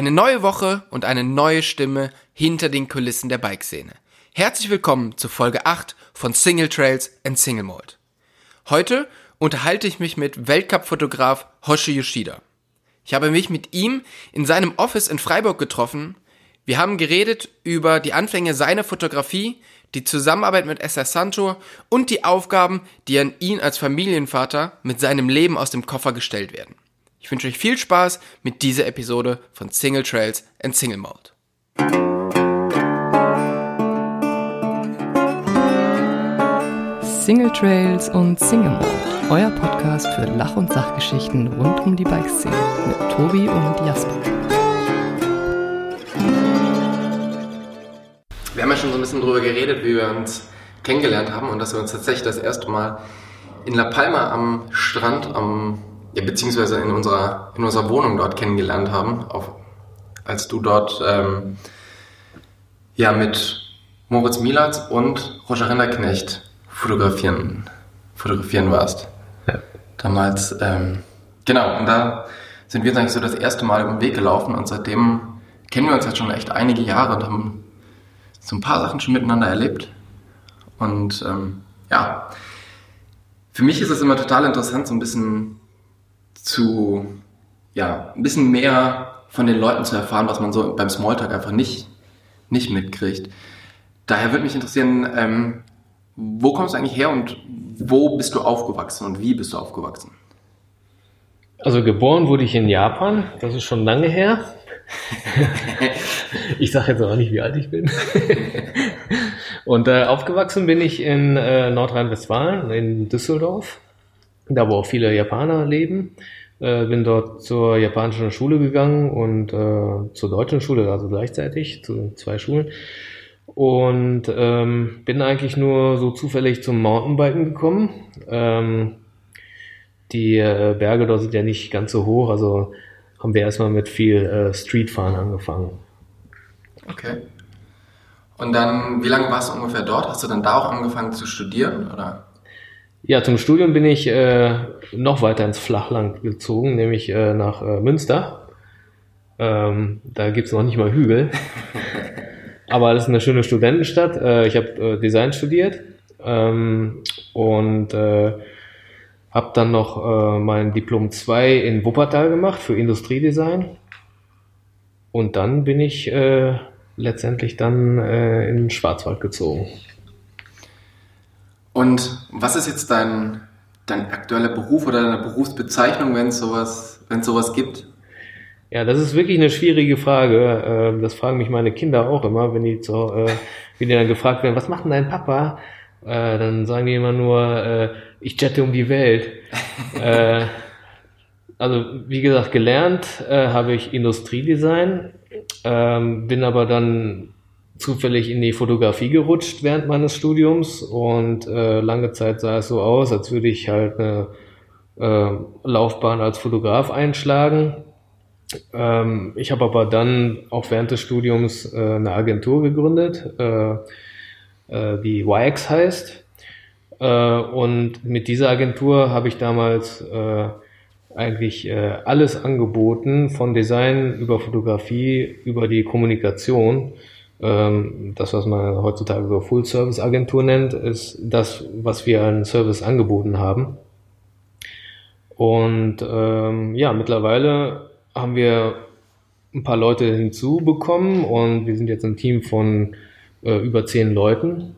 Eine neue Woche und eine neue Stimme hinter den Kulissen der Bikeszene. Herzlich willkommen zu Folge 8 von Single Trails and Single Mold. Heute unterhalte ich mich mit Weltcup-Fotograf Hoshi Yoshida. Ich habe mich mit ihm in seinem Office in Freiburg getroffen. Wir haben geredet über die Anfänge seiner Fotografie, die Zusammenarbeit mit SR Sancho und die Aufgaben, die an ihn als Familienvater mit seinem Leben aus dem Koffer gestellt werden. Ich wünsche euch viel Spaß mit dieser Episode von Single Trails and Single Mode. Single Trails und Single Mode, euer Podcast für Lach- und Sachgeschichten rund um die Bikeszene mit Tobi und Jasper. Wir haben ja schon so ein bisschen drüber geredet, wie wir uns kennengelernt haben und dass wir uns tatsächlich das erste Mal in La Palma am Strand am ja, beziehungsweise in unserer, in unserer Wohnung dort kennengelernt haben, auf, als du dort ähm, ja, mit Moritz Mielatz und Roger Renderknecht fotografieren, fotografieren warst. Ja. Damals, ähm, genau, und da sind wir eigentlich so das erste Mal über den Weg gelaufen und seitdem kennen wir uns jetzt schon echt einige Jahre und haben so ein paar Sachen schon miteinander erlebt. Und ähm, ja, für mich ist es immer total interessant, so ein bisschen zu, ja, ein bisschen mehr von den Leuten zu erfahren, was man so beim Smalltalk einfach nicht, nicht mitkriegt. Daher würde mich interessieren, ähm, wo kommst du eigentlich her und wo bist du aufgewachsen und wie bist du aufgewachsen? Also geboren wurde ich in Japan, das ist schon lange her. ich sage jetzt auch nicht, wie alt ich bin. und äh, aufgewachsen bin ich in äh, Nordrhein-Westfalen, in Düsseldorf da wo auch viele Japaner leben. Äh, bin dort zur japanischen Schule gegangen und äh, zur deutschen Schule, also gleichzeitig, zu zwei Schulen. Und ähm, bin eigentlich nur so zufällig zum Mountainbiken gekommen. Ähm, die äh, Berge dort sind ja nicht ganz so hoch, also haben wir erstmal mit viel äh, Streetfahren angefangen. Okay. Und dann, wie lange warst du ungefähr dort? Hast du dann da auch angefangen zu studieren, oder? Ja, zum Studium bin ich äh, noch weiter ins Flachland gezogen, nämlich äh, nach äh, Münster. Ähm, da gibt's noch nicht mal Hügel. Aber das ist eine schöne Studentenstadt. Äh, ich habe äh, Design studiert ähm, und äh, habe dann noch äh, mein Diplom 2 in Wuppertal gemacht für Industriedesign. Und dann bin ich äh, letztendlich dann äh, in den Schwarzwald gezogen. Und was ist jetzt dein, dein aktueller Beruf oder deine Berufsbezeichnung, wenn es sowas, wenn sowas gibt? Ja, das ist wirklich eine schwierige Frage. Ähm, das fragen mich meine Kinder auch immer, wenn die, zu, äh, wenn die dann gefragt werden, was macht denn dein Papa? Äh, dann sagen die immer nur, äh, ich jette um die Welt. also wie gesagt, gelernt habe ich Industriedesign, ähm, bin aber dann zufällig in die Fotografie gerutscht während meines Studiums und äh, lange Zeit sah es so aus, als würde ich halt eine äh, Laufbahn als Fotograf einschlagen. Ähm, ich habe aber dann auch während des Studiums äh, eine Agentur gegründet, äh, äh, die YX heißt. Äh, und mit dieser Agentur habe ich damals eigentlich alles angeboten, von Design über Fotografie, über die Kommunikation ähm, das, was man heutzutage so Full-Service-Agentur nennt, ist das, was wir an Service angeboten haben. Und ähm, ja, mittlerweile haben wir ein paar Leute hinzubekommen und wir sind jetzt ein Team von äh, über zehn Leuten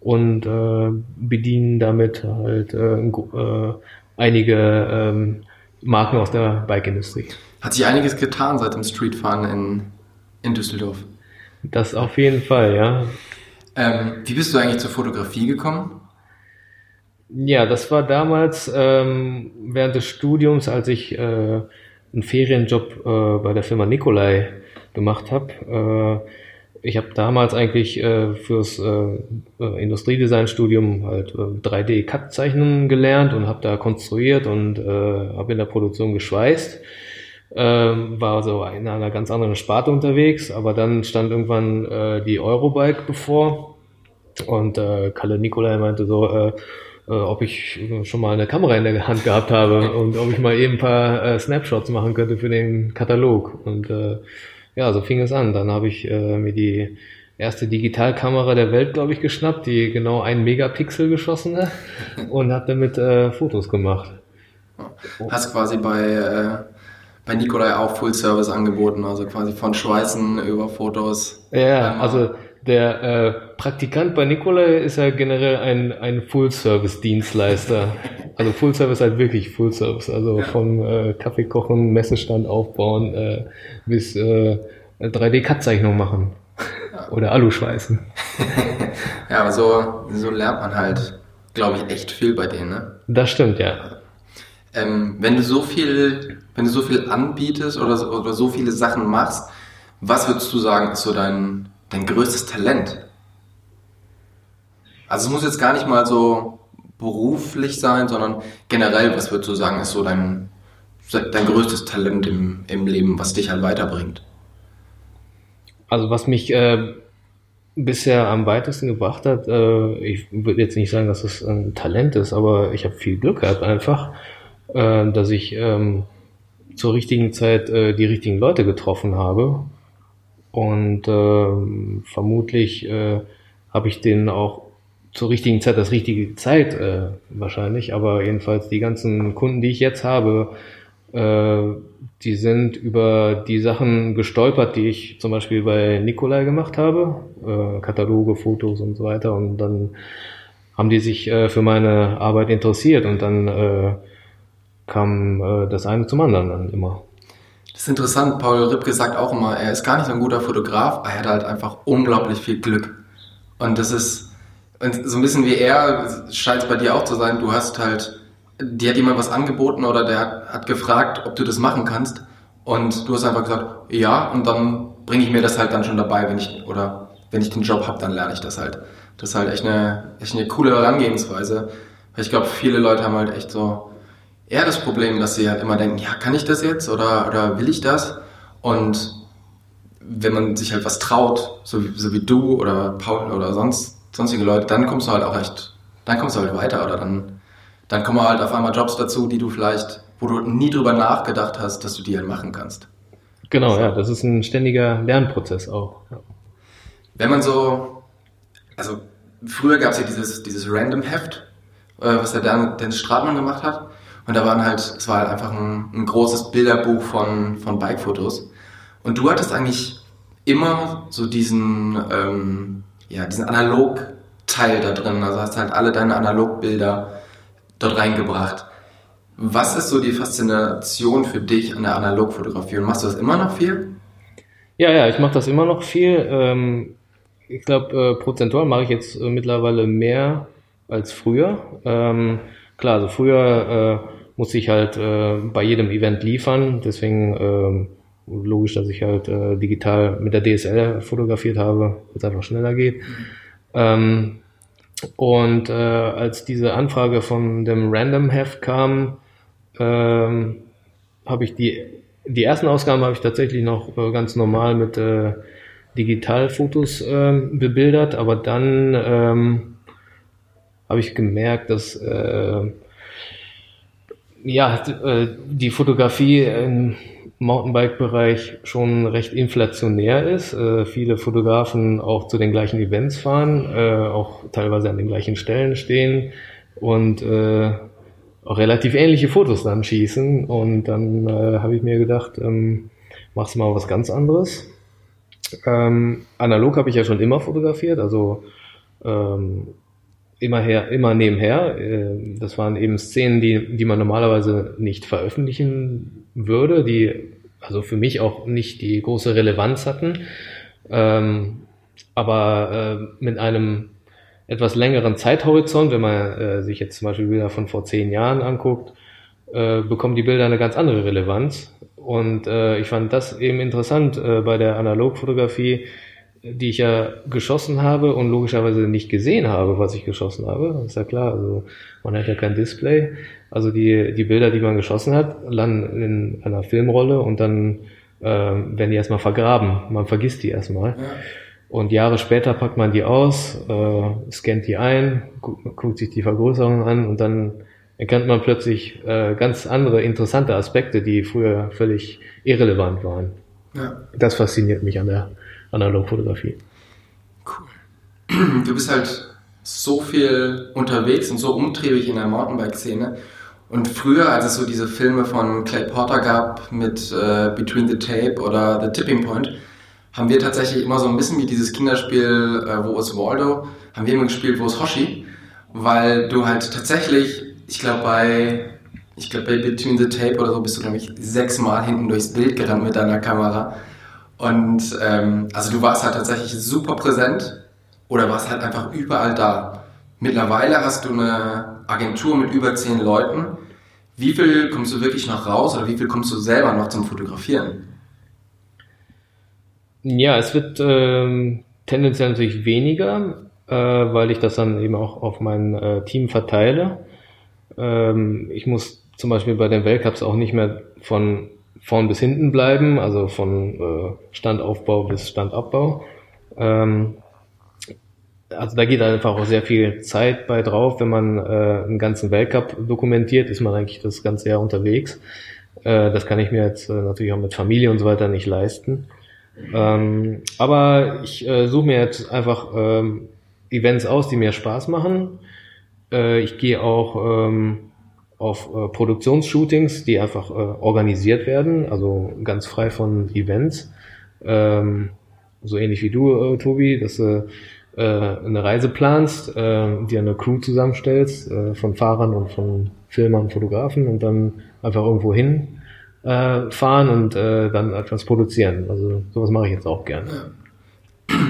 und äh, bedienen damit halt äh, äh, einige ähm, Marken aus der Bike-Industrie. Hat sich einiges getan seit dem Streetfahren in, in Düsseldorf? Das auf jeden Fall, ja. Ähm, wie bist du eigentlich zur Fotografie gekommen? Ja, das war damals ähm, während des Studiums, als ich äh, einen Ferienjob äh, bei der Firma Nikolai gemacht habe. Äh, ich habe damals eigentlich äh, fürs äh, äh Industriedesign-Studium halt äh, 3D-Cut-Zeichnen gelernt und habe da konstruiert und äh, habe in der Produktion geschweißt ähm, war so in einer ganz anderen Sparte unterwegs, aber dann stand irgendwann äh, die Eurobike bevor und äh, Kalle Nikolai meinte so, äh, äh, ob ich schon mal eine Kamera in der Hand gehabt habe und ob ich mal eben ein paar äh, Snapshots machen könnte für den Katalog. Und äh, ja, so fing es an. Dann habe ich äh, mir die erste Digitalkamera der Welt, glaube ich, geschnappt, die genau ein Megapixel geschossen hat und habe damit äh, Fotos gemacht. Hast quasi bei, äh, bei Nikolai auch Full Service angeboten, also quasi von Schweißen über Fotos. Ja, also der äh, Praktikant bei Nikolai ist ja generell ein, ein Full-Service-Dienstleister. Also Full-Service halt wirklich Full-Service. Also ja. vom äh, Kaffee kochen, Messestand aufbauen äh, bis äh, 3D-Cut-Zeichnung machen. Ja. Oder Aluschweißen. ja, aber so, so lernt man halt, glaube ich, echt viel bei denen, ne? Das stimmt, ja. Ähm, wenn du so viel, wenn du so viel anbietest oder, oder so viele Sachen machst, was würdest du sagen, ist so dein, dein größtes Talent? Also es muss jetzt gar nicht mal so beruflich sein, sondern generell, was würdest du sagen, ist so dein, dein größtes Talent im, im Leben, was dich halt weiterbringt? Also was mich äh, bisher am weitesten gebracht hat, äh, ich würde jetzt nicht sagen, dass es ein Talent ist, aber ich habe viel Glück gehabt einfach, äh, dass ich ähm, zur richtigen Zeit äh, die richtigen Leute getroffen habe. Und äh, vermutlich äh, habe ich denen auch zur richtigen Zeit das richtige Zeit äh, wahrscheinlich, aber jedenfalls die ganzen Kunden, die ich jetzt habe, äh, die sind über die Sachen gestolpert, die ich zum Beispiel bei Nikolai gemacht habe, äh, Kataloge, Fotos und so weiter. Und dann haben die sich äh, für meine Arbeit interessiert. Und dann äh, kam äh, das eine zum anderen dann immer. Das ist interessant. Paul Ripke sagt auch immer, er ist gar nicht so ein guter Fotograf, er hat halt einfach unglaublich viel Glück. Und das ist, und so ein bisschen wie er, scheint es bei dir auch zu sein, du hast halt, dir hat jemand was angeboten oder der hat, hat gefragt, ob du das machen kannst. Und du hast einfach gesagt, ja, und dann bringe ich mir das halt dann schon dabei, wenn ich, oder wenn ich den Job habe, dann lerne ich das halt. Das ist halt echt eine, echt eine coole Herangehensweise. Weil ich glaube, viele Leute haben halt echt so, eher das Problem, dass sie halt immer denken, ja, kann ich das jetzt oder, oder will ich das? Und wenn man sich halt was traut, so wie, so wie du oder Paul oder sonst, sonstige Leute, dann kommst du halt auch echt, dann kommst du halt weiter oder dann, dann kommen halt auf einmal Jobs dazu, die du vielleicht, wo du nie drüber nachgedacht hast, dass du die halt machen kannst. Genau, ja, das ist ein ständiger Lernprozess auch. Ja. Wenn man so, also früher gab es ja dieses, dieses Random-Heft, äh, was der Dennis Stratmann gemacht hat. Und da waren halt, es war halt einfach ein, ein großes Bilderbuch von, von Bike-Fotos. Und du hattest eigentlich immer so diesen, ähm, ja, diesen Analog-Teil da drin. Also hast halt alle deine Analogbilder dort reingebracht. Was ist so die Faszination für dich an der Analogfotografie? Und machst du das immer noch viel? Ja, ja, ich mache das immer noch viel. Ähm, ich glaube, äh, prozentual mache ich jetzt äh, mittlerweile mehr als früher. Ähm, klar, also früher äh, muss ich halt äh, bei jedem Event liefern. Deswegen ähm, logisch, dass ich halt äh, digital mit der DSL fotografiert habe, weil es einfach schneller geht. Ähm, und äh, als diese Anfrage von dem Random Heft kam, ähm, habe ich die die ersten Ausgaben habe ich tatsächlich noch äh, ganz normal mit äh, Digitalfotos äh, bebildert, aber dann ähm, habe ich gemerkt, dass äh, ja, äh, die Fotografie im Mountainbike-Bereich schon recht inflationär ist. Äh, viele Fotografen auch zu den gleichen Events fahren, äh, auch teilweise an den gleichen Stellen stehen und auch relativ ähnliche Fotos dann schießen. Und dann habe ich mir gedacht, ähm, machst mal was ganz anderes. Ähm, analog habe ich ja schon immer fotografiert, also ähm, immer her, immer nebenher. Äh, das waren eben Szenen, die, die man normalerweise nicht veröffentlichen würde, die also für mich auch nicht die große Relevanz hatten, ähm, aber äh, mit einem etwas längeren Zeithorizont, wenn man äh, sich jetzt zum Beispiel Bilder von vor zehn Jahren anguckt, äh, bekommen die Bilder eine ganz andere Relevanz. Und äh, ich fand das eben interessant äh, bei der Analogfotografie, die ich ja geschossen habe und logischerweise nicht gesehen habe, was ich geschossen habe. ist ja klar, also man hat ja kein Display. Also die, die Bilder, die man geschossen hat, landen in einer Filmrolle und dann äh, werden die erstmal vergraben. Man vergisst die erstmal. Ja. Und Jahre später packt man die aus, äh, scannt die ein, guckt, guckt sich die Vergrößerung an und dann erkennt man plötzlich äh, ganz andere interessante Aspekte, die früher völlig irrelevant waren. Ja. Das fasziniert mich an der Analogfotografie. Cool. Du bist halt so viel unterwegs und so umtriebig in der Mountainbike-Szene. Und früher, als es so diese Filme von Clay Porter gab mit äh, Between the Tape oder The Tipping Point, haben wir tatsächlich immer so ein bisschen wie dieses Kinderspiel äh, Wo ist Waldo, haben wir immer gespielt Wo ist Hoshi, weil du halt tatsächlich, ich glaube bei, ich glaube bei Between the Tape oder so bist du nämlich sechsmal hinten durchs Bild gerannt mit deiner Kamera und ähm, also du warst halt tatsächlich super präsent oder warst halt einfach überall da. Mittlerweile hast du eine Agentur mit über zehn Leuten. Wie viel kommst du wirklich noch raus oder wie viel kommst du selber noch zum Fotografieren? Ja, es wird ähm, tendenziell natürlich weniger, äh, weil ich das dann eben auch auf mein äh, Team verteile. Ähm, ich muss zum Beispiel bei den Weltcups auch nicht mehr von vorn bis hinten bleiben, also von äh, Standaufbau bis Standabbau. Ähm, also da geht einfach auch sehr viel Zeit bei drauf. Wenn man äh, einen ganzen Weltcup dokumentiert, ist man eigentlich das ganze Jahr unterwegs. Äh, das kann ich mir jetzt äh, natürlich auch mit Familie und so weiter nicht leisten. Ähm, aber ich äh, suche mir jetzt einfach ähm, Events aus, die mir Spaß machen. Äh, ich gehe auch ähm, auf äh, Produktionsshootings, die einfach äh, organisiert werden, also ganz frei von Events. Ähm, so ähnlich wie du, äh, Tobi, dass du äh, eine Reise planst, äh, dir eine Crew zusammenstellst äh, von Fahrern und von Filmern, Fotografen und dann einfach irgendwo hin äh, fahren und äh, dann etwas produzieren. Also sowas mache ich jetzt auch gerne. Ja.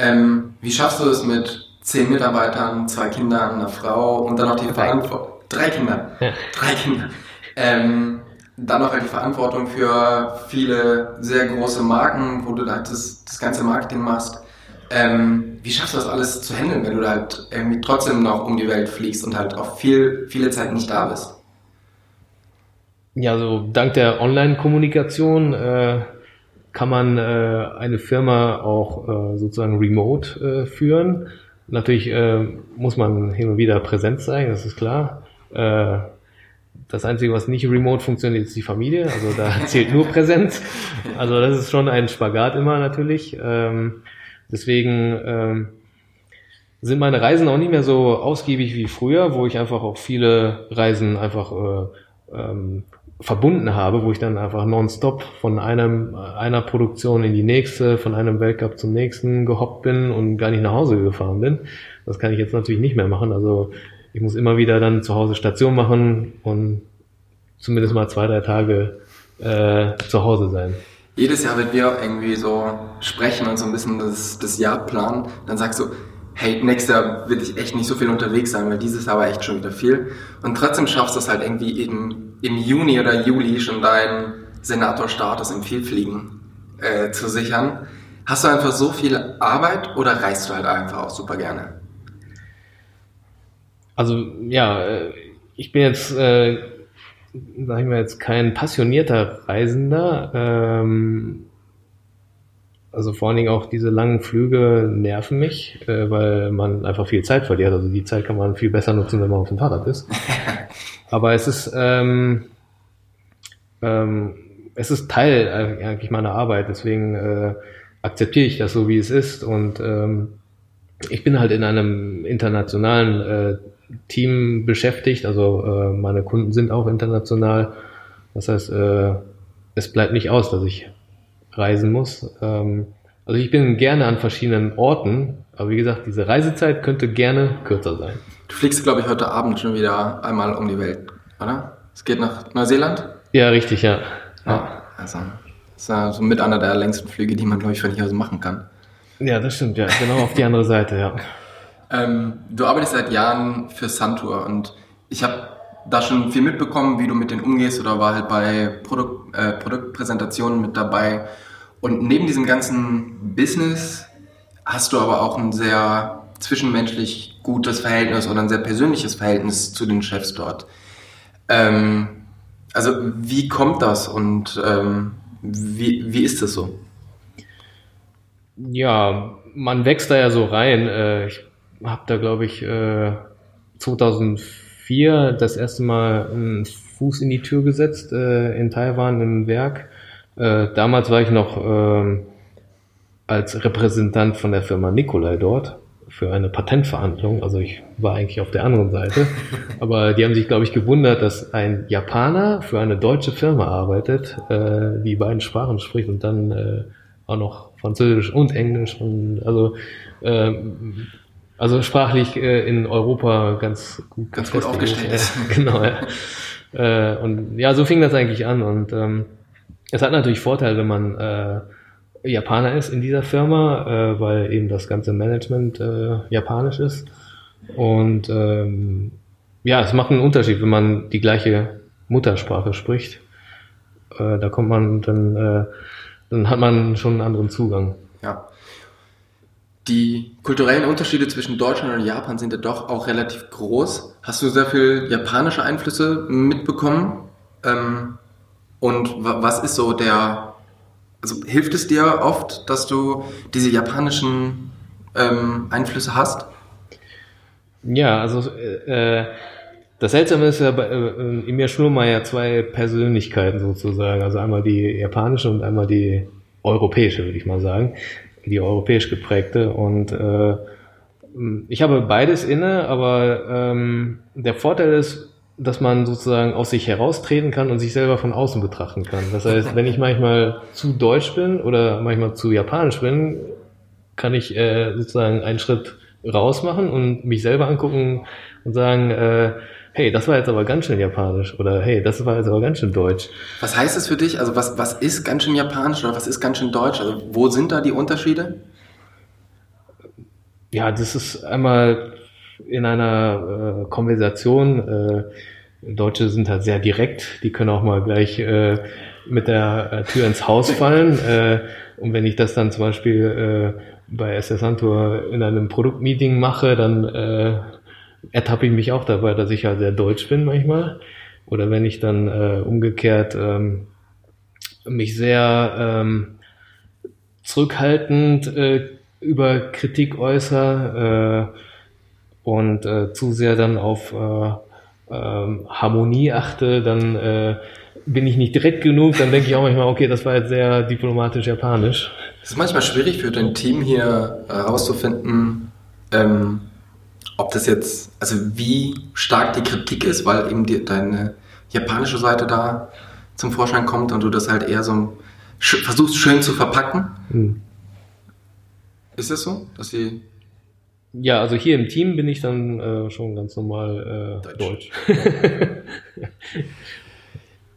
Ähm, wie schaffst du es mit zehn Mitarbeitern, zwei Kindern, einer Frau und dann noch die Verantwortung? Drei Kinder. Ja. Drei Kinder. Ähm, dann noch halt die Verantwortung für viele sehr große Marken, wo du halt das, das ganze Marketing machst. Ähm, wie schaffst du das alles zu handeln, wenn du halt irgendwie trotzdem noch um die Welt fliegst und halt auch viel, viele Zeit nicht da bist? Ja, also dank der Online-Kommunikation äh, kann man äh, eine Firma auch äh, sozusagen remote äh, führen. Natürlich äh, muss man hin und wieder präsent sein, das ist klar. Äh, das Einzige, was nicht remote funktioniert, ist die Familie. Also da zählt nur Präsenz. Also das ist schon ein Spagat immer natürlich. Ähm, deswegen ähm, sind meine Reisen auch nicht mehr so ausgiebig wie früher, wo ich einfach auch viele Reisen einfach äh, ähm, verbunden habe, wo ich dann einfach nonstop von einem, einer Produktion in die nächste, von einem Weltcup zum nächsten gehoppt bin und gar nicht nach Hause gefahren bin. Das kann ich jetzt natürlich nicht mehr machen. Also ich muss immer wieder dann zu Hause Station machen und zumindest mal zwei, drei Tage äh, zu Hause sein. Jedes Jahr, wenn wir irgendwie so sprechen und so ein bisschen das, das Jahr planen, dann sagst du, hey, nächstes Jahr will ich echt nicht so viel unterwegs sein, weil dieses Jahr war echt schon wieder viel. Und trotzdem schaffst du es halt irgendwie im, im Juni oder Juli schon deinen Senatorstatus im Vielfliegen äh, zu sichern. Hast du einfach so viel Arbeit oder reist du halt einfach auch super gerne? Also ja, äh, ich bin jetzt, äh, sagen wir jetzt, kein passionierter Reisender. Ähm, also vor allen Dingen auch diese langen Flüge nerven mich, äh, weil man einfach viel Zeit verliert. Also die Zeit kann man viel besser nutzen, wenn man auf dem Fahrrad ist. Aber es ist ähm, ähm, es ist Teil eigentlich meiner Arbeit, deswegen äh, akzeptiere ich das so, wie es ist. Und ähm, ich bin halt in einem internationalen äh, Team beschäftigt, also äh, meine Kunden sind auch international. Das heißt, äh, es bleibt nicht aus, dass ich reisen muss. Ähm, also ich bin gerne an verschiedenen Orten, aber wie gesagt, diese Reisezeit könnte gerne kürzer sein. Du fliegst, glaube ich, heute Abend schon wieder einmal um die Welt, oder? Es geht nach Neuseeland? Ja, richtig, ja. Ja, also das ist ja so mit einer der längsten Flüge, die man, glaube ich, von hier aus machen kann. Ja, das stimmt, ja. Genau auf die andere Seite, ja. Ähm, du arbeitest seit Jahren für Santur und ich habe da schon viel mitbekommen, wie du mit denen umgehst oder war halt bei Produkt, äh, Produktpräsentationen mit dabei. Und neben diesem ganzen Business hast du aber auch ein sehr zwischenmenschlich gutes Verhältnis oder ein sehr persönliches Verhältnis zu den Chefs dort. Ähm, also wie kommt das und ähm, wie, wie ist das so? Ja, man wächst da ja so rein. Äh, ich habe da, glaube ich, äh, 2004 das erste Mal einen Fuß in die Tür gesetzt äh, in Taiwan im Werk. Äh, damals war ich noch äh, als Repräsentant von der Firma Nikolai dort für eine Patentverhandlung. Also ich war eigentlich auf der anderen Seite. Aber die haben sich, glaube ich, gewundert, dass ein Japaner für eine deutsche Firma arbeitet, äh, die beiden Sprachen spricht und dann äh, auch noch Französisch und Englisch. Und also, äh, also sprachlich äh, in Europa ganz gut, ganz gut aufgestellt ist. genau, ja. Äh, und ja, so fing das eigentlich an. Und ähm, es hat natürlich Vorteile, wenn man äh, Japaner ist in dieser Firma, äh, weil eben das ganze Management äh, japanisch ist. Und ähm, ja, es macht einen Unterschied, wenn man die gleiche Muttersprache spricht. Äh, da kommt man dann, äh, dann hat man schon einen anderen Zugang. Ja. Die kulturellen Unterschiede zwischen Deutschland und Japan sind ja doch auch relativ groß. Hast du sehr viel japanische Einflüsse mitbekommen? Ähm, und was ist so der also hilft es dir oft, dass du diese japanischen ähm, Einflüsse hast? Ja, also äh, das Seltsame ist ja, bei, äh, in mir schlummern ja zwei Persönlichkeiten sozusagen. Also einmal die japanische und einmal die europäische, würde ich mal sagen. Die europäisch geprägte. Und äh, ich habe beides inne, aber ähm, der Vorteil ist, dass man sozusagen aus sich heraustreten kann und sich selber von außen betrachten kann. Das heißt, wenn ich manchmal zu deutsch bin oder manchmal zu japanisch bin, kann ich äh, sozusagen einen Schritt raus machen und mich selber angucken und sagen, äh, hey, das war jetzt aber ganz schön japanisch oder hey, das war jetzt aber ganz schön deutsch. Was heißt das für dich? Also was, was ist ganz schön japanisch oder was ist ganz schön deutsch? Also wo sind da die Unterschiede? Ja, das ist einmal in einer äh, Konversation. Äh, Deutsche sind halt sehr direkt, die können auch mal gleich äh, mit der äh, Tür ins Haus fallen. Äh, und wenn ich das dann zum Beispiel äh, bei SS Santor in einem Produktmeeting mache, dann ertappe ich mich auch dabei, dass ich halt sehr deutsch bin manchmal. Oder wenn ich dann äh, umgekehrt ähm, mich sehr ähm, zurückhaltend äh, über Kritik äußere, äh, und äh, zu sehr dann auf äh, ähm, Harmonie achte, dann äh, bin ich nicht direkt genug, dann denke ich auch manchmal, okay, das war jetzt sehr diplomatisch japanisch. Es ist manchmal schwierig für dein Team hier herauszufinden, ähm, ob das jetzt, also wie stark die Kritik ist, weil eben die, deine japanische Seite da zum Vorschein kommt und du das halt eher so versuchst schön zu verpacken. Hm. Ist es so, dass sie ja, also hier im Team bin ich dann äh, schon ganz normal äh, Deutsch. Deutsch.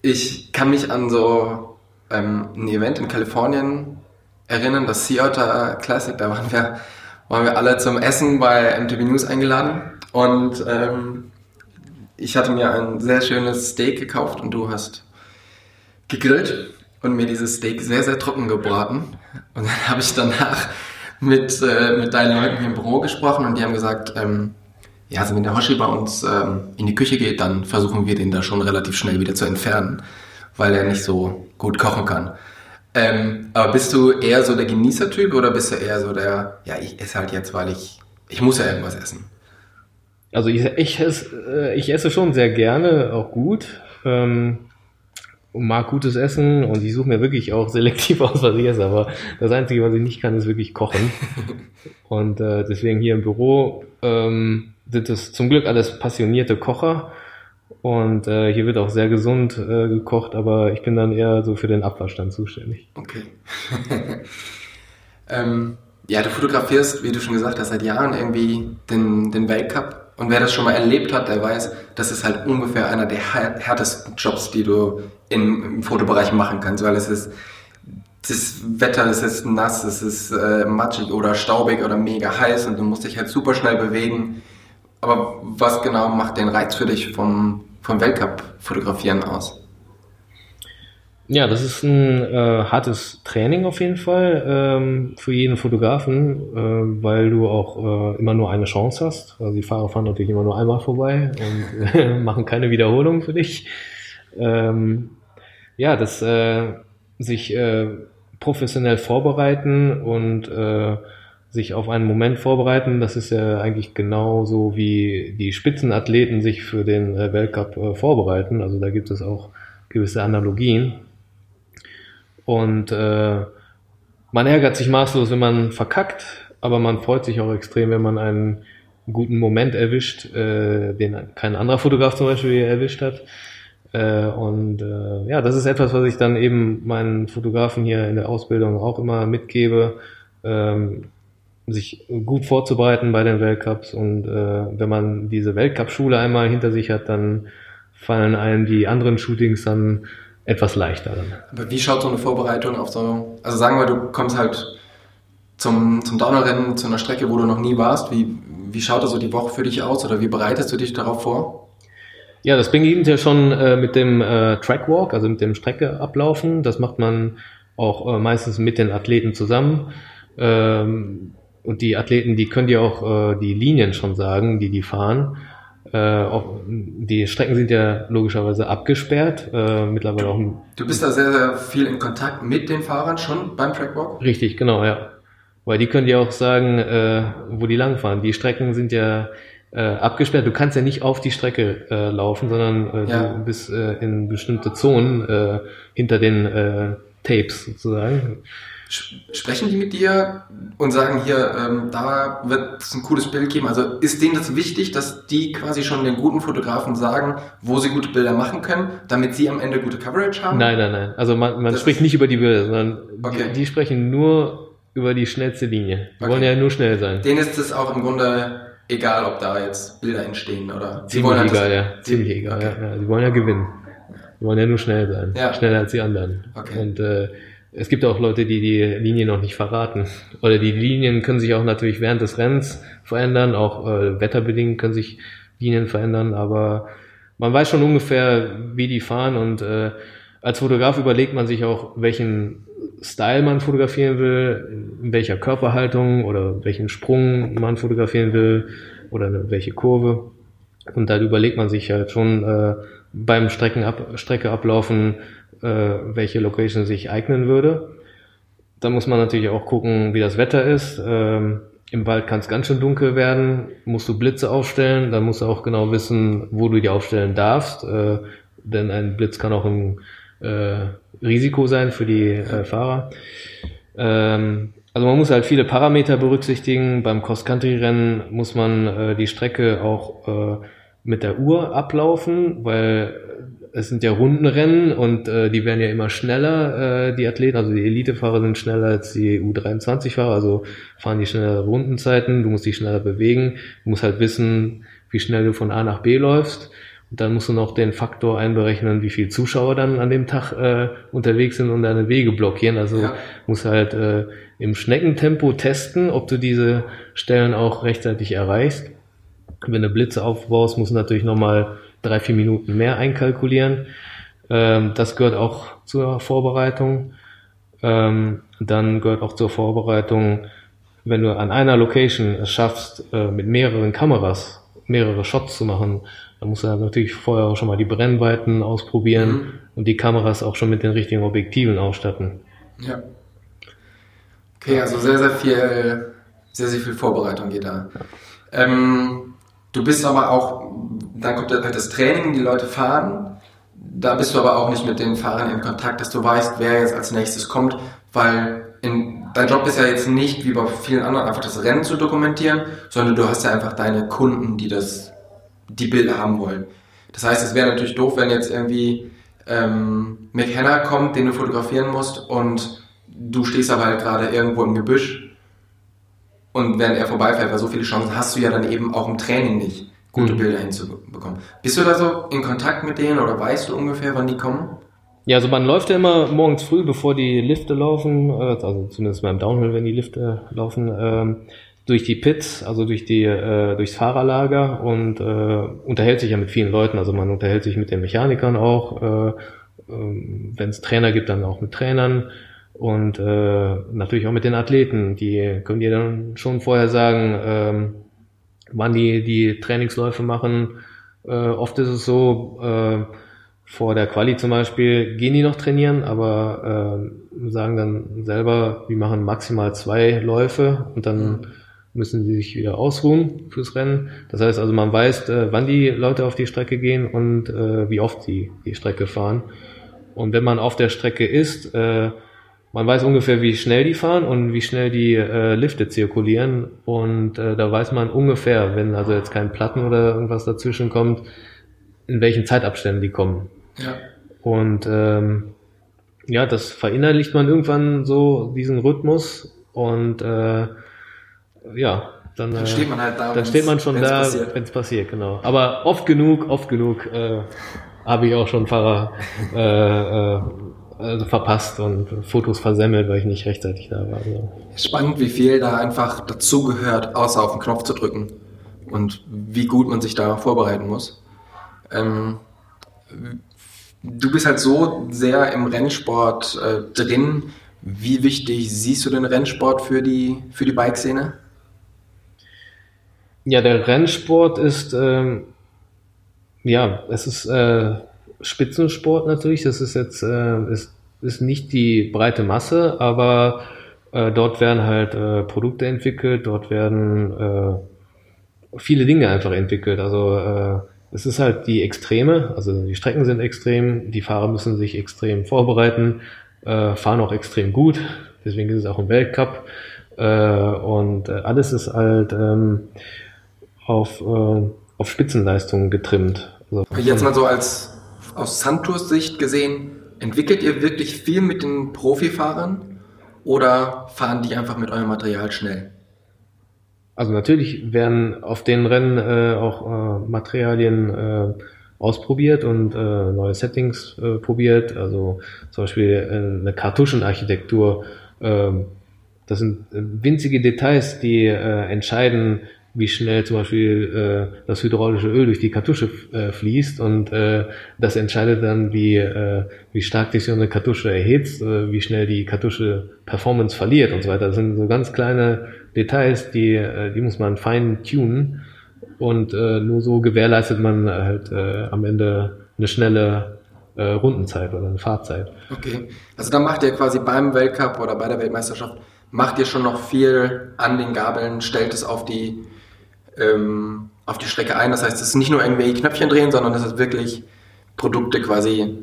ich kann mich an so ähm, ein Event in Kalifornien erinnern, das Sea Otter Classic, da waren wir, waren wir alle zum Essen bei MTV News eingeladen und ähm, ich hatte mir ein sehr schönes Steak gekauft und du hast gegrillt und mir dieses Steak sehr, sehr trocken gebraten. Und dann habe ich danach mit, äh, mit deinen Leuten hier im Büro gesprochen und die haben gesagt, ähm, ja, also wenn der Hoshi bei uns ähm, in die Küche geht, dann versuchen wir den da schon relativ schnell wieder zu entfernen, weil er nicht so gut kochen kann. Ähm, aber bist du eher so der Genießertyp oder bist du eher so der, ja, ich esse halt jetzt, weil ich, ich muss ja irgendwas essen? Also ich, ich, esse, äh, ich esse schon sehr gerne, auch gut. Ähm, mag gutes Essen und ich suche mir wirklich auch selektiv aus, was ich esse. Aber das Einzige, was ich nicht kann, ist wirklich kochen. und äh, deswegen hier im Büro ähm, sind es zum Glück alles passionierte Kocher. Und äh, hier wird auch sehr gesund äh, gekocht, aber ich bin dann eher so für den Abwaschstand zuständig. Okay. ähm, ja, du fotografierst, wie du schon gesagt hast, seit Jahren irgendwie den, den Weltcup und wer das schon mal erlebt hat, der weiß, das ist halt ungefähr einer der härtesten Jobs, die du im, im Fotobereich machen kannst, weil es ist das Wetter, es ist nass, es ist äh, matschig oder staubig oder mega heiß und du musst dich halt super schnell bewegen. Aber was genau macht den Reiz für dich vom, vom Weltcup-Fotografieren aus? Ja, das ist ein äh, hartes Training auf jeden Fall ähm, für jeden Fotografen, äh, weil du auch äh, immer nur eine Chance hast. Also die Fahrer fahren natürlich immer nur einmal vorbei und machen keine Wiederholung für dich. Ähm, ja, das äh, sich äh, professionell vorbereiten und äh, sich auf einen Moment vorbereiten. Das ist ja eigentlich genauso wie die Spitzenathleten sich für den äh, Weltcup äh, vorbereiten. Also da gibt es auch gewisse Analogien. Und äh, man ärgert sich maßlos, wenn man verkackt, aber man freut sich auch extrem, wenn man einen guten Moment erwischt, äh, den kein anderer Fotograf zum Beispiel erwischt hat. Äh, und äh, ja, das ist etwas, was ich dann eben meinen Fotografen hier in der Ausbildung auch immer mitgebe, ähm, sich gut vorzubereiten bei den Weltcups. Und äh, wenn man diese Weltcup-Schule einmal hinter sich hat, dann fallen einem die anderen Shootings dann etwas leichter. Dann. Aber wie schaut so eine Vorbereitung auf so, also sagen wir, du kommst halt zum, zum Downhill-Rennen zu einer Strecke, wo du noch nie warst. Wie, wie schaut da so die Woche für dich aus oder wie bereitest du dich darauf vor? Ja, das beginnt ja schon äh, mit dem äh, Trackwalk, also mit dem Strecke ablaufen. Das macht man auch äh, meistens mit den Athleten zusammen. Ähm, und die Athleten, die können dir auch äh, die Linien schon sagen, die die fahren. Äh, auch, die Strecken sind ja logischerweise abgesperrt. Äh, mittlerweile auch. Du bist da sehr, sehr viel in Kontakt mit den Fahrern schon beim Trackwalk? Richtig, genau, ja. Weil die können dir auch sagen, äh, wo die langfahren. Die Strecken sind ja äh, abgesperrt. Du kannst ja nicht auf die Strecke äh, laufen, sondern äh, ja. du bist äh, in bestimmte Zonen äh, hinter den äh, Tapes sozusagen. Sprechen die mit dir und sagen hier, ähm, da wird es ein cooles Bild geben? Also ist denen das wichtig, dass die quasi schon den guten Fotografen sagen, wo sie gute Bilder machen können, damit sie am Ende gute Coverage haben? Nein, nein, nein. Also man, man spricht nicht über die Bilder, sondern okay. die, die sprechen nur über die schnellste Linie. Die okay. wollen ja nur schnell sein. Denen ist es auch im Grunde egal, ob da jetzt Bilder entstehen oder. Sie Ziemlich halt egal, ja. Ziemlich egal, okay. ja. Sie wollen ja gewinnen. Sie wollen ja nur schnell sein. Ja. Schneller als die anderen. Okay. Und äh, es gibt auch Leute, die die Linie noch nicht verraten. Oder die Linien können sich auch natürlich während des Rennens verändern. Auch äh, wetterbedingt können sich Linien verändern. Aber man weiß schon ungefähr, wie die fahren. Und äh, als Fotograf überlegt man sich auch, welchen Style man fotografieren will, in welcher Körperhaltung oder welchen Sprung man fotografieren will oder welche Kurve. Und da überlegt man sich halt schon äh, beim Streckenab Strecke ablaufen, äh, welche Location sich eignen würde. Da muss man natürlich auch gucken, wie das Wetter ist. Ähm, Im Wald kann es ganz schön dunkel werden, musst du Blitze aufstellen, dann musst du auch genau wissen, wo du die aufstellen darfst, äh, denn ein Blitz kann auch ein äh, Risiko sein für die äh, Fahrer. Ähm, also man muss halt viele Parameter berücksichtigen. Beim Cross-Country-Rennen muss man äh, die Strecke auch äh, mit der Uhr ablaufen, weil es sind ja Rundenrennen und äh, die werden ja immer schneller, äh, die Athleten, also die Elitefahrer sind schneller als die U23-Fahrer, also fahren die schnellere Rundenzeiten, du musst dich schneller bewegen, du musst halt wissen, wie schnell du von A nach B läufst. Und dann musst du noch den Faktor einberechnen, wie viele Zuschauer dann an dem Tag äh, unterwegs sind und deine Wege blockieren. Also ja. musst halt äh, im Schneckentempo testen, ob du diese Stellen auch rechtzeitig erreichst. Wenn du Blitze aufbaust, musst du natürlich nochmal drei, vier Minuten mehr einkalkulieren. Ähm, das gehört auch zur Vorbereitung. Ähm, dann gehört auch zur Vorbereitung, wenn du an einer Location es schaffst, äh, mit mehreren Kameras mehrere Shots zu machen, da muss er natürlich vorher auch schon mal die Brennweiten ausprobieren mhm. und die Kameras auch schon mit den richtigen Objektiven ausstatten. Ja. Okay, also sehr, sehr viel, sehr, sehr viel Vorbereitung geht da. Ja. Ähm, du bist aber auch, dann kommt halt das Training, die Leute fahren. Da bist du aber auch nicht mit den Fahrern in Kontakt, dass du weißt, wer jetzt als nächstes kommt, weil in, dein Job ist ja jetzt nicht wie bei vielen anderen einfach das Rennen zu dokumentieren, sondern du hast ja einfach deine Kunden, die das die Bilder haben wollen. Das heißt, es wäre natürlich doof, wenn jetzt irgendwie ähm, McHenna kommt, den du fotografieren musst und du stehst aber halt gerade irgendwo im Gebüsch und während er vorbeifährt, weil so viele Chancen hast du ja dann eben auch im Training nicht, gute mhm. Bilder hinzubekommen. Bist du da so in Kontakt mit denen oder weißt du ungefähr, wann die kommen? Ja, also man läuft ja immer morgens früh, bevor die Lifte laufen, äh, also zumindest beim Downhill, wenn die Lifte laufen, ähm, durch die Pits, also durch die äh, durchs Fahrerlager und äh, unterhält sich ja mit vielen Leuten. Also man unterhält sich mit den Mechanikern auch, äh, äh, wenn es Trainer gibt, dann auch mit Trainern und äh, natürlich auch mit den Athleten. Die können dir dann schon vorher sagen, ähm, wann die die Trainingsläufe machen. Äh, oft ist es so, äh, vor der Quali zum Beispiel gehen die noch trainieren, aber äh, sagen dann selber, wir machen maximal zwei Läufe und dann müssen sie sich wieder ausruhen fürs Rennen. Das heißt also, man weiß, äh, wann die Leute auf die Strecke gehen und äh, wie oft sie die Strecke fahren. Und wenn man auf der Strecke ist, äh, man weiß ungefähr, wie schnell die fahren und wie schnell die äh, Lifte zirkulieren. Und äh, da weiß man ungefähr, wenn also jetzt kein Platten oder irgendwas dazwischen kommt, in welchen Zeitabständen die kommen. Ja. Und ähm, ja, das verinnerlicht man irgendwann so, diesen Rhythmus. Und äh, ja, dann, dann steht man halt da. Dann steht man schon da, wenn es passiert, genau. Aber oft genug, oft genug äh, habe ich auch schon Fahrer äh, äh, also verpasst und Fotos versemmelt, weil ich nicht rechtzeitig da war. Also. Spannend, wie viel da einfach dazugehört, außer auf den Knopf zu drücken und wie gut man sich da vorbereiten muss. Ähm, du bist halt so sehr im Rennsport äh, drin. Wie wichtig siehst du den Rennsport für die, für die Bikeszene? Ja, der Rennsport ist, ähm, ja, es ist äh, Spitzensport natürlich. Das ist jetzt äh, ist, ist nicht die breite Masse, aber äh, dort werden halt äh, Produkte entwickelt, dort werden äh, viele Dinge einfach entwickelt. Also äh, es ist halt die Extreme, also die Strecken sind extrem, die Fahrer müssen sich extrem vorbereiten, äh, fahren auch extrem gut, deswegen ist es auch ein Weltcup. Äh, und äh, alles ist halt ähm, auf, äh, auf Spitzenleistungen getrimmt. Also, Jetzt mal so als aus Santos Sicht gesehen, entwickelt ihr wirklich viel mit den Profifahrern oder fahren die einfach mit eurem Material schnell? Also natürlich werden auf den Rennen äh, auch äh, Materialien äh, ausprobiert und äh, neue Settings äh, probiert. Also zum Beispiel äh, eine Kartuschenarchitektur. Äh, das sind winzige Details, die entscheiden, wie schnell zum Beispiel äh, das hydraulische Öl durch die Kartusche äh, fließt und äh, das entscheidet dann, wie, äh, wie stark sich so eine Kartusche erhitzt, äh, wie schnell die Kartusche Performance verliert und so weiter. Das sind so ganz kleine Details, die, äh, die muss man fein tunen und äh, nur so gewährleistet man halt äh, am Ende eine schnelle äh, Rundenzeit oder eine Fahrzeit. Okay, also dann macht ihr quasi beim Weltcup oder bei der Weltmeisterschaft macht ihr schon noch viel an den Gabeln, stellt es auf die ähm, auf die Strecke ein. Das heißt, es ist nicht nur irgendwelche Knöpfchen drehen, sondern es ist wirklich Produkte quasi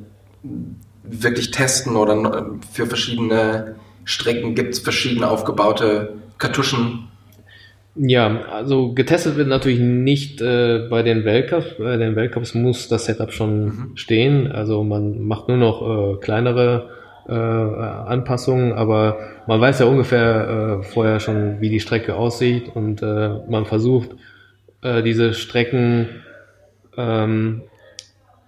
wirklich testen oder für verschiedene Strecken gibt es verschiedene aufgebaute Kartuschen. Ja, also getestet wird natürlich nicht äh, bei den Weltcups. Bei den Weltcups muss das Setup schon mhm. stehen. Also man macht nur noch äh, kleinere äh, Anpassungen, aber man weiß ja ungefähr äh, vorher schon, wie die Strecke aussieht und äh, man versucht äh, diese Strecken ähm,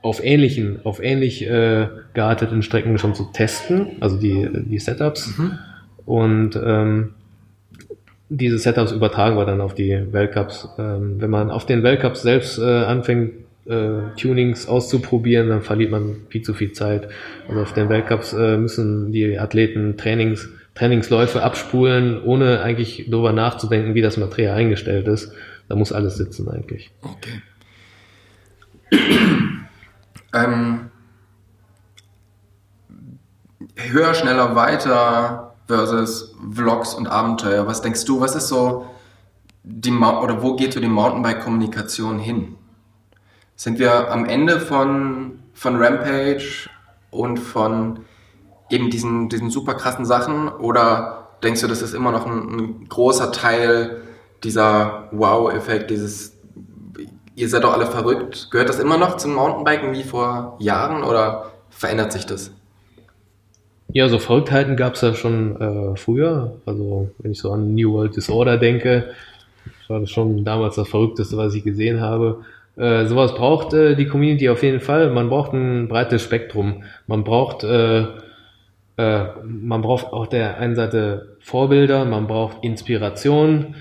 auf ähnlichen, auf ähnlich äh, gearteten Strecken schon zu testen, also die, die Setups. Mhm. Und ähm, diese Setups übertragen wir dann auf die Weltcups. Ähm, wenn man auf den Weltcups selbst äh, anfängt, äh, Tunings auszuprobieren, dann verliert man viel zu viel Zeit. Also auf den Weltcups äh, müssen die Athleten Trainings, Trainingsläufe abspulen, ohne eigentlich darüber nachzudenken, wie das Material eingestellt ist. Da muss alles sitzen eigentlich. Okay. ähm, höher, schneller, weiter versus Vlogs und Abenteuer. Was denkst du, was ist so die Ma oder wo geht so die Mountainbike-Kommunikation hin? Sind wir am Ende von, von Rampage und von eben diesen, diesen super krassen Sachen? Oder denkst du, das ist immer noch ein, ein großer Teil dieser Wow-Effekt, dieses ihr seid doch alle verrückt. Gehört das immer noch zum Mountainbiken wie vor Jahren oder verändert sich das? Ja, so Verrücktheiten gab es ja schon äh, früher. Also wenn ich so an New World Disorder denke, war das schon damals das Verrückteste, was ich gesehen habe. Äh, sowas braucht äh, die Community auf jeden Fall. Man braucht ein breites Spektrum. Man braucht, äh, äh, man braucht auf der einen Seite Vorbilder, man braucht Inspiration,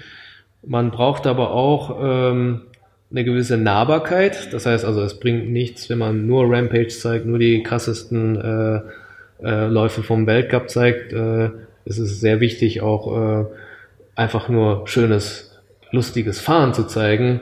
man braucht aber auch ähm, eine gewisse Nahbarkeit. Das heißt also, es bringt nichts, wenn man nur Rampage zeigt, nur die krassesten äh, äh, Läufe vom Weltcup zeigt. Äh, es ist sehr wichtig, auch äh, einfach nur schönes, lustiges Fahren zu zeigen.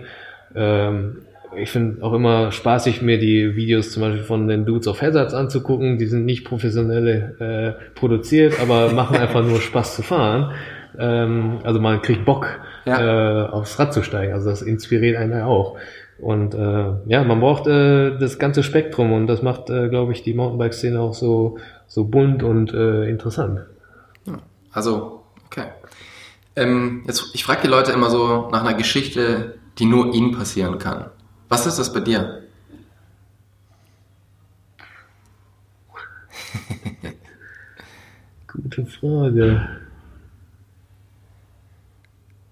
Ähm, ich finde auch immer spaßig, mir die Videos zum Beispiel von den Dudes of Hazards anzugucken. Die sind nicht professionell äh, produziert, aber machen einfach nur Spaß zu fahren. Ähm, also man kriegt Bock, ja. äh, aufs Rad zu steigen. Also das inspiriert einen ja auch. Und äh, ja, man braucht äh, das ganze Spektrum und das macht, äh, glaube ich, die Mountainbike-Szene auch so, so bunt und äh, interessant. Also, okay. Ähm, jetzt, ich frage die Leute immer so nach einer Geschichte, die nur ihnen passieren kann. Was ist das bei dir? Gute Frage.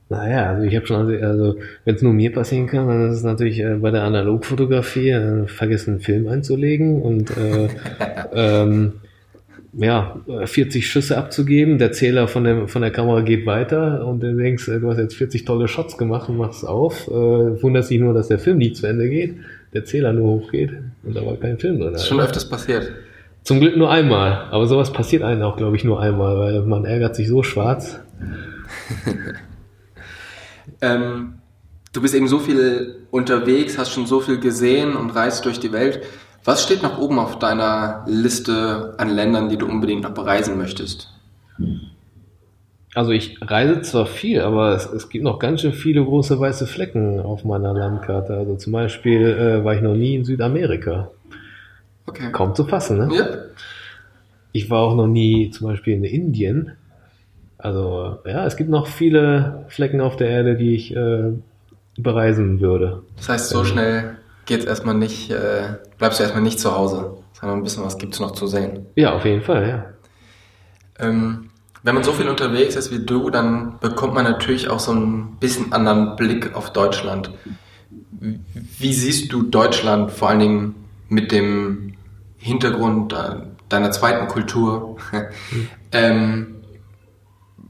Naja, also ich habe schon, also, also wenn es nur mir passieren kann, dann ist es natürlich äh, bei der Analogfotografie äh, vergessen, einen Film einzulegen und äh, ähm, ja, 40 Schüsse abzugeben, der Zähler von, dem, von der Kamera geht weiter und du denkst, äh, du hast jetzt 40 tolle Shots gemacht und machst auf, äh, wunderst dich nur, dass der Film nicht zu Ende geht, der Zähler nur hochgeht und da war kein Film drin. Das ist schon öfters passiert. Zum Glück nur einmal, aber sowas passiert einem auch, glaube ich, nur einmal, weil man ärgert sich so schwarz. ähm, du bist eben so viel unterwegs, hast schon so viel gesehen und reist durch die Welt. Was steht noch oben auf deiner Liste an Ländern, die du unbedingt noch bereisen möchtest? Also ich reise zwar viel, aber es, es, gibt noch ganz schön viele große weiße Flecken auf meiner Landkarte. Also zum Beispiel äh, war ich noch nie in Südamerika. Okay. Kaum zu fassen, ne? Ja. Ich war auch noch nie zum Beispiel in Indien. Also ja, es gibt noch viele Flecken auf der Erde, die ich äh, bereisen würde. Das heißt, so schnell geht's erstmal nicht, äh, bleibst du erstmal nicht zu Hause, sondern ein bisschen was gibt's noch zu sehen. Ja, auf jeden Fall, ja. Ähm, wenn man so viel unterwegs ist wie du, dann bekommt man natürlich auch so ein bisschen anderen Blick auf Deutschland. Wie siehst du Deutschland vor allen Dingen mit dem Hintergrund deiner zweiten Kultur? Mhm. ähm,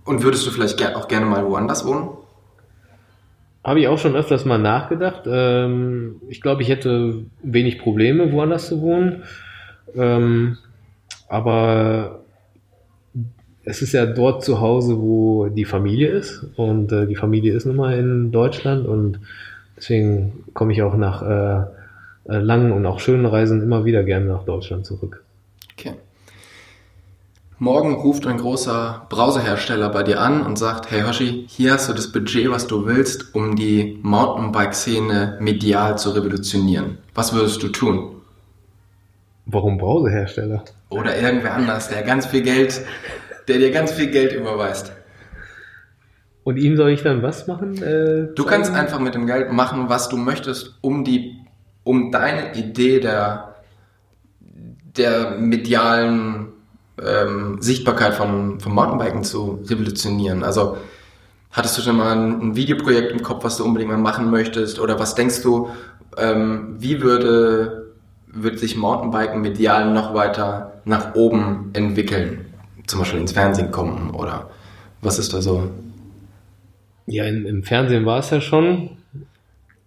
und würdest du vielleicht auch gerne mal woanders wohnen? Habe ich auch schon öfters mal nachgedacht. Ähm, ich glaube, ich hätte wenig Probleme, woanders zu wohnen. Ähm, aber es ist ja dort zu Hause, wo die Familie ist. Und äh, die Familie ist nun mal in Deutschland. Und deswegen komme ich auch nach äh, äh langen und auch schönen Reisen immer wieder gerne nach Deutschland zurück. Okay. Morgen ruft ein großer Browserhersteller bei dir an und sagt, hey Hoshi, hier hast du das Budget, was du willst, um die Mountainbike-Szene medial zu revolutionieren. Was würdest du tun? Warum Browserhersteller? Oder irgendwer anders, der ganz viel Geld, der dir ganz viel Geld überweist. Und ihm soll ich dann was machen? Äh, du kannst einfach mit dem Geld machen, was du möchtest, um die, um deine Idee der, der medialen ähm, Sichtbarkeit von, von Mountainbiken zu revolutionieren. Also hattest du schon mal ein, ein, Videoprojekt im Kopf, was du unbedingt mal machen möchtest? Oder was denkst du, ähm, wie würde, würde sich Mountainbiken medial noch weiter nach oben entwickeln? Zum Beispiel ins Fernsehen kommen oder was ist da so? Ja, in, im Fernsehen war es ja schon.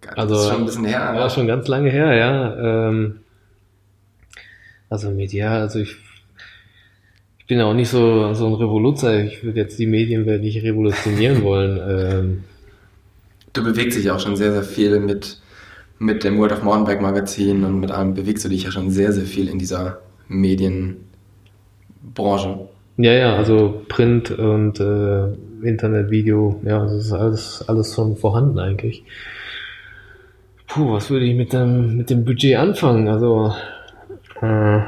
Das also, ist schon ein bisschen her. War schon ganz lange her, ja. Ähm, also medial, also ich bin auch nicht so, so ein Revoluzer. Ich würde jetzt die Medienwelt nicht revolutionieren wollen. Ähm. Du bewegst dich auch schon sehr, sehr viel mit, mit dem World of Mountainbike Magazin und mit allem bewegst du dich ja schon sehr, sehr viel in dieser Medienbranche. Ja, ja, also Print und äh, Internet, Video, ja, das ist alles, alles schon vorhanden eigentlich. Puh, was würde ich mit dem, mit dem Budget anfangen? Also, äh,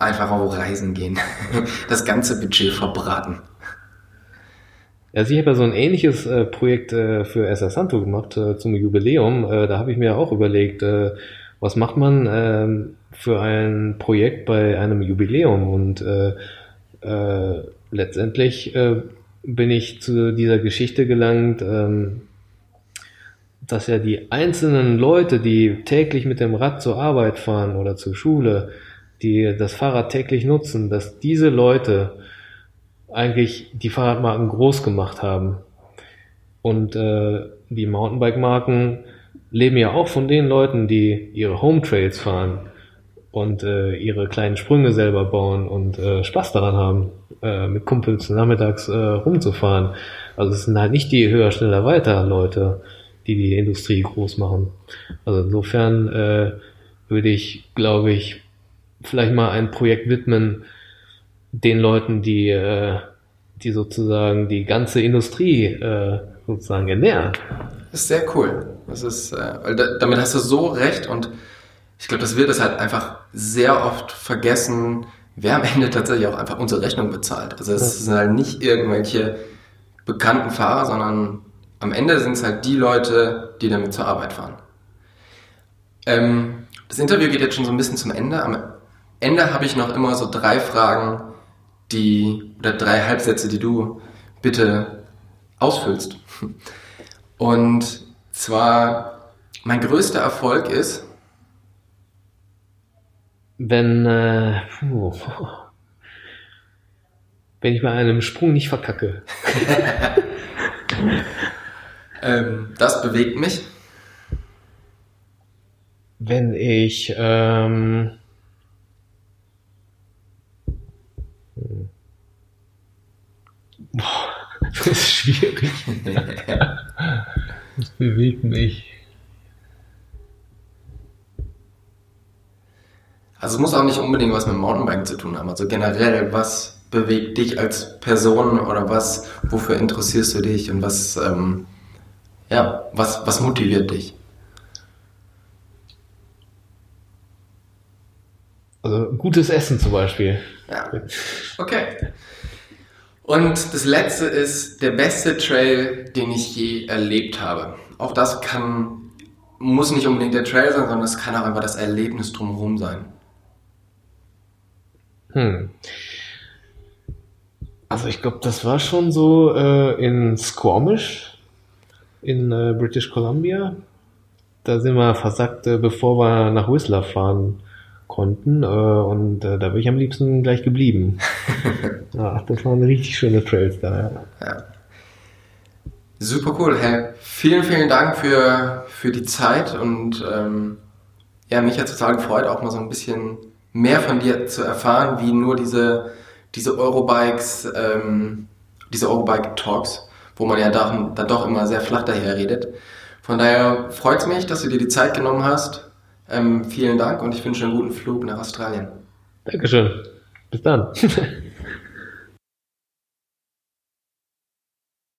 einfach auf Reisen gehen. Das ganze Budget verbraten. Also ich habe ja so ein ähnliches äh, Projekt äh, für SS Santo gemacht äh, zum Jubiläum. Äh, da habe ich mir auch überlegt, äh, was macht man ähm, für ein Projekt bei einem Jubiläum? Und äh, letztendlich bin ich zu dieser Geschichte gelangt, ähm, dass ja die einzelnen Leute, die täglich mit dem Rad zur Arbeit fahren oder zur Schule, die das Fahrrad täglich nutzen, dass diese Leute eigentlich die Fahrradmarken groß gemacht haben. Und äh, die Mountainbike-Marken leben ja auch von den Leuten, die ihre Home Trails fahren und äh, ihre kleinen Sprünge selber bauen und äh, Spaß daran haben, äh, mit Kumpels nachmittags äh, rumzufahren. Also es sind halt nicht die höher, schneller, weiter Leute, die die Industrie groß machen. Also insofern äh, würde ich, glaube ich, vielleicht mal ein Projekt widmen den Leuten, die, äh, die sozusagen die ganze Industrie äh, sozusagen ernähren. Das ist sehr cool. Das ist, äh, da, damit hast du so recht und ich glaube, das wird es halt einfach sehr oft vergessen, wer am Ende tatsächlich auch einfach unsere Rechnung bezahlt. Also es sind halt nicht irgendwelche bekannten Fahrer, sondern am Ende sind es halt die Leute, die damit zur Arbeit fahren. Ähm, das Interview geht jetzt schon so ein bisschen zum Ende. Am Ende habe ich noch immer so drei Fragen, die, oder drei Halbsätze, die du bitte ausfüllst. Und zwar, mein größter Erfolg ist, wenn, äh, puh, wenn ich bei einem Sprung nicht verkacke. ähm, das bewegt mich. Wenn ich ähm, Boah, das ist schwierig. das bewegt mich. Also es muss auch nicht unbedingt was mit Mountainbiken zu tun haben. Also generell, was bewegt dich als Person oder was, wofür interessierst du dich und was, ähm, ja, was, was motiviert dich? Also gutes Essen zum Beispiel. Ja. Okay. Und das letzte ist der beste Trail, den ich je erlebt habe. Auch das kann, muss nicht unbedingt der Trail sein, sondern es kann auch einfach das Erlebnis drumherum sein. Hm. Also ich glaube, das war schon so äh, in Squamish in äh, British Columbia. Da sind wir versackt, äh, bevor wir nach Whistler fahren konnten. Äh, und äh, da bin ich am liebsten gleich geblieben. ja, das waren richtig schöne Trails da. Ja. ja. Super cool. Hey, vielen, vielen Dank für, für die Zeit und ähm, ja, mich hat total gefreut, auch mal so ein bisschen mehr von dir zu erfahren, wie nur diese, diese Eurobikes, ähm, diese Eurobike-Talks, wo man ja dann, dann doch immer sehr flach daher redet. Von daher freut es mich, dass du dir die Zeit genommen hast ähm, vielen Dank und ich wünsche einen guten Flug nach Australien. Dankeschön. Bis dann.